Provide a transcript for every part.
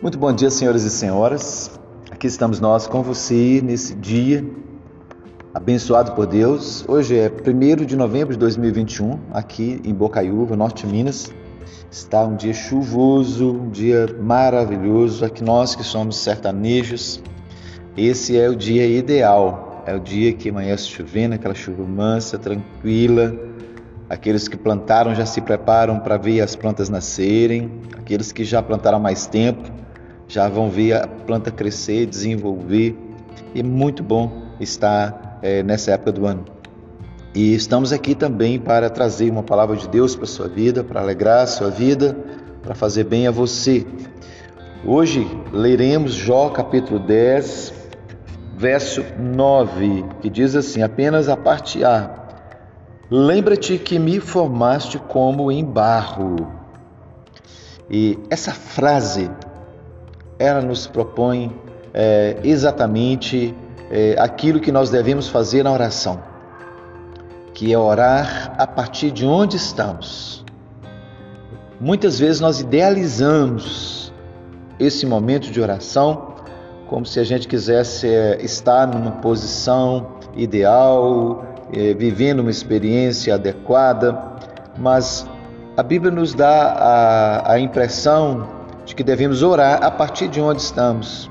Muito bom dia, senhoras e senhoras. Aqui estamos nós com você nesse dia abençoado por Deus. Hoje é 1 de novembro de 2021, aqui em Bocaiúva, norte de Minas. Está um dia chuvoso, um dia maravilhoso. Aqui nós que somos sertanejos, esse é o dia ideal. É o dia que amanhece chovendo, aquela chuva mansa, tranquila. Aqueles que plantaram já se preparam para ver as plantas nascerem. Aqueles que já plantaram há mais tempo já vão ver a planta crescer, desenvolver. E é muito bom estar é, nessa época do ano. E estamos aqui também para trazer uma palavra de Deus para sua vida, para alegrar a sua vida, para fazer bem a você. Hoje leremos Jó capítulo 10, verso 9, que diz assim: apenas a parte A. Lembra-te que me formaste como em barro. E essa frase ela nos propõe é, exatamente é, aquilo que nós devemos fazer na oração, que é orar a partir de onde estamos. Muitas vezes nós idealizamos esse momento de oração como se a gente quisesse é, estar numa posição ideal, é, vivendo uma experiência adequada, mas a Bíblia nos dá a, a impressão de que devemos orar a partir de onde estamos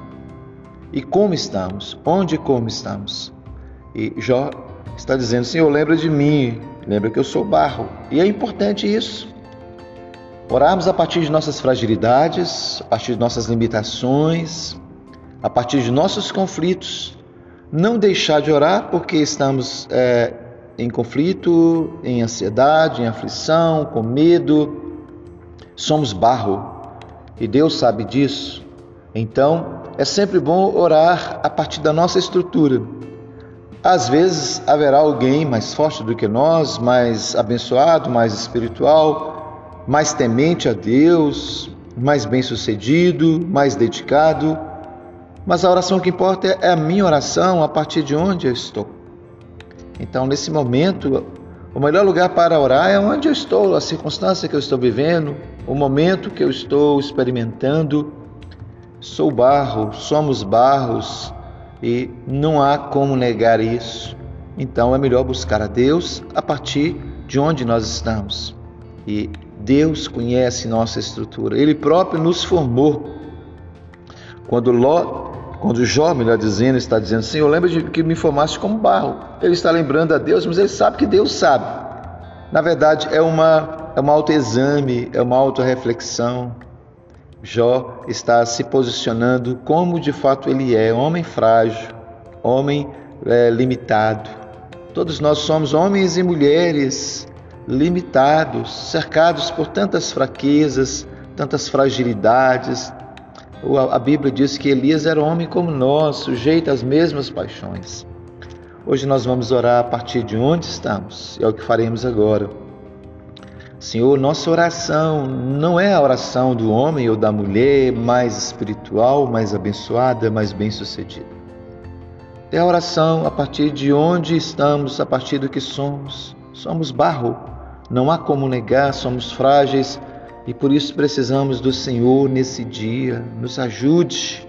e como estamos, onde e como estamos. E Jó está dizendo: Senhor, lembra de mim, lembra que eu sou barro. E é importante isso. Orarmos a partir de nossas fragilidades, a partir de nossas limitações, a partir de nossos conflitos. Não deixar de orar porque estamos é, em conflito, em ansiedade, em aflição, com medo. Somos barro e Deus sabe disso. Então, é sempre bom orar a partir da nossa estrutura. Às vezes haverá alguém mais forte do que nós, mais abençoado, mais espiritual, mais temente a Deus, mais bem-sucedido, mais dedicado. Mas a oração que importa é a minha oração a partir de onde eu estou. Então, nesse momento, o melhor lugar para orar é onde eu estou, a circunstância que eu estou vivendo, o momento que eu estou experimentando. Sou barro, somos barros e não há como negar isso. Então é melhor buscar a Deus a partir de onde nós estamos. E Deus conhece nossa estrutura, Ele próprio nos formou. Quando Ló, quando Jó, melhor dizendo, está dizendo, Senhor, lembra de que me formaste como barro. Ele está lembrando a Deus, mas ele sabe que Deus sabe. Na verdade, é uma é um autoexame, é uma autorreflexão. Jó está se posicionando como de fato ele é, homem frágil, homem é, limitado. Todos nós somos homens e mulheres limitados, cercados por tantas fraquezas, tantas fragilidades. A Bíblia diz que Elias era homem como nós, sujeito às mesmas paixões. Hoje nós vamos orar a partir de onde estamos, é o que faremos agora. Senhor, nossa oração não é a oração do homem ou da mulher mais espiritual, mais abençoada, mais bem-sucedida. É a oração a partir de onde estamos, a partir do que somos. Somos barro, não há como negar, somos frágeis e por isso precisamos do Senhor nesse dia. Nos ajude,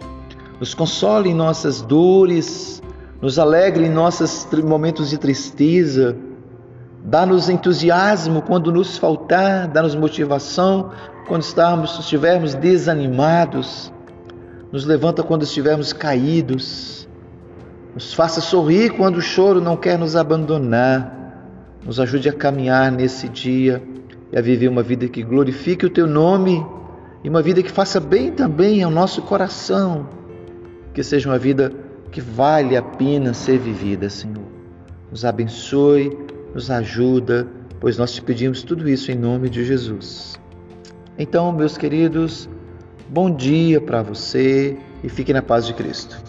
nos console em nossas dores, nos alegre em nossos momentos de tristeza Dá-nos entusiasmo quando nos faltar, dá-nos motivação quando estarmos, estivermos desanimados. Nos levanta quando estivermos caídos. Nos faça sorrir quando o choro não quer nos abandonar. Nos ajude a caminhar nesse dia e a viver uma vida que glorifique o teu nome e uma vida que faça bem também ao nosso coração. Que seja uma vida que vale a pena ser vivida, Senhor. Nos abençoe nos ajuda, pois nós te pedimos tudo isso em nome de Jesus. Então, meus queridos, bom dia para você e fique na paz de Cristo.